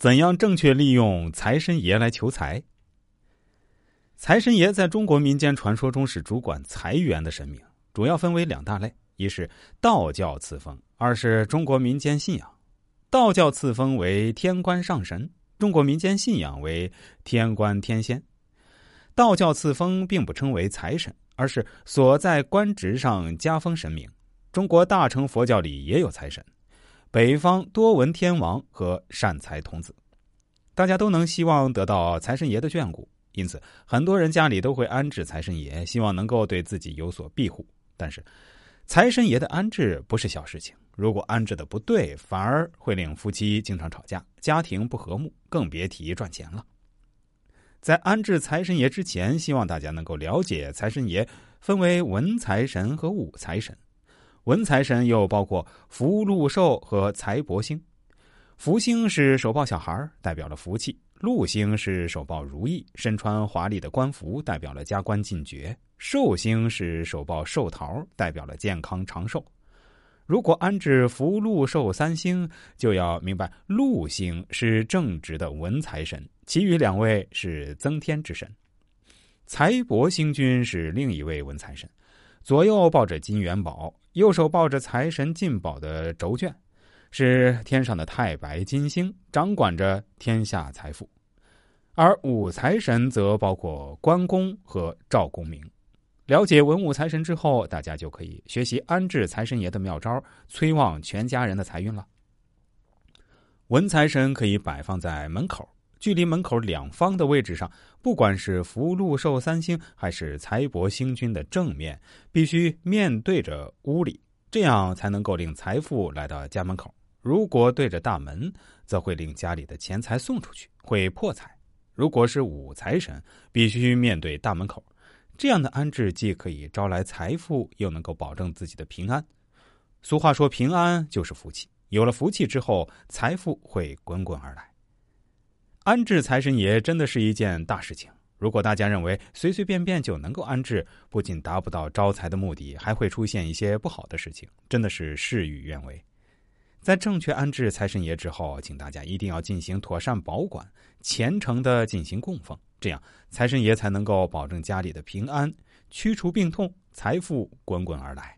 怎样正确利用财神爷来求财？财神爷在中国民间传说中是主管财源的神明，主要分为两大类：一是道教赐封，二是中国民间信仰。道教赐封为天官上神，中国民间信仰为天官天仙。道教赐封并不称为财神，而是所在官职上加封神明。中国大乘佛教里也有财神，北方多闻天王和善财童子，大家都能希望得到财神爷的眷顾。因此，很多人家里都会安置财神爷，希望能够对自己有所庇护。但是，财神爷的安置不是小事情，如果安置的不对，反而会令夫妻经常吵架，家庭不和睦，更别提赚钱了。在安置财神爷之前，希望大家能够了解，财神爷分为文财神和武财神。文财神又包括福禄寿和财帛星。福星是手抱小孩，代表了福气。禄星是手抱如意，身穿华丽的官服，代表了加官进爵；寿星是手抱寿桃，代表了健康长寿。如果安置福禄寿三星，就要明白禄星是正直的文财神，其余两位是增添之神。财帛星君是另一位文财神，左右抱着金元宝，右手抱着财神进宝的轴卷。是天上的太白金星，掌管着天下财富；而武财神则包括关公和赵公明。了解文武财神之后，大家就可以学习安置财神爷的妙招，催旺全家人的财运了。文财神可以摆放在门口，距离门口两方的位置上，不管是福禄寿三星还是财帛星君的正面，必须面对着屋里，这样才能够令财富来到家门口。如果对着大门，则会令家里的钱财送出去，会破财。如果是武财神，必须面对大门口，这样的安置既可以招来财富，又能够保证自己的平安。俗话说：“平安就是福气。”有了福气之后，财富会滚滚而来。安置财神爷真的是一件大事情。如果大家认为随随便便就能够安置，不仅达不到招财的目的，还会出现一些不好的事情，真的是事与愿违。在正确安置财神爷之后，请大家一定要进行妥善保管，虔诚的进行供奉，这样财神爷才能够保证家里的平安，驱除病痛，财富滚滚而来。